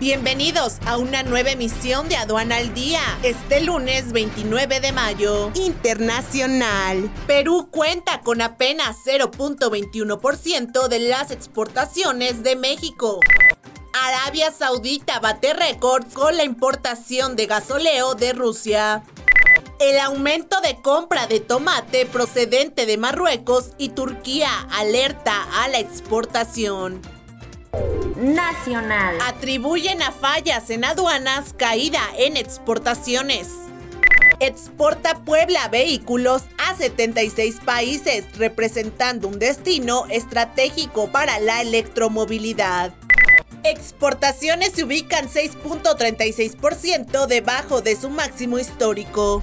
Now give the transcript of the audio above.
Bienvenidos a una nueva emisión de Aduana al Día. Este lunes 29 de mayo. Internacional. Perú cuenta con apenas 0.21% de las exportaciones de México. Arabia Saudita bate récord con la importación de gasoleo de Rusia. El aumento de compra de tomate procedente de Marruecos y Turquía alerta a la exportación. Nacional. Atribuyen a fallas en aduanas caída en exportaciones. Exporta Puebla vehículos a 76 países, representando un destino estratégico para la electromovilidad. Exportaciones se ubican 6.36% debajo de su máximo histórico.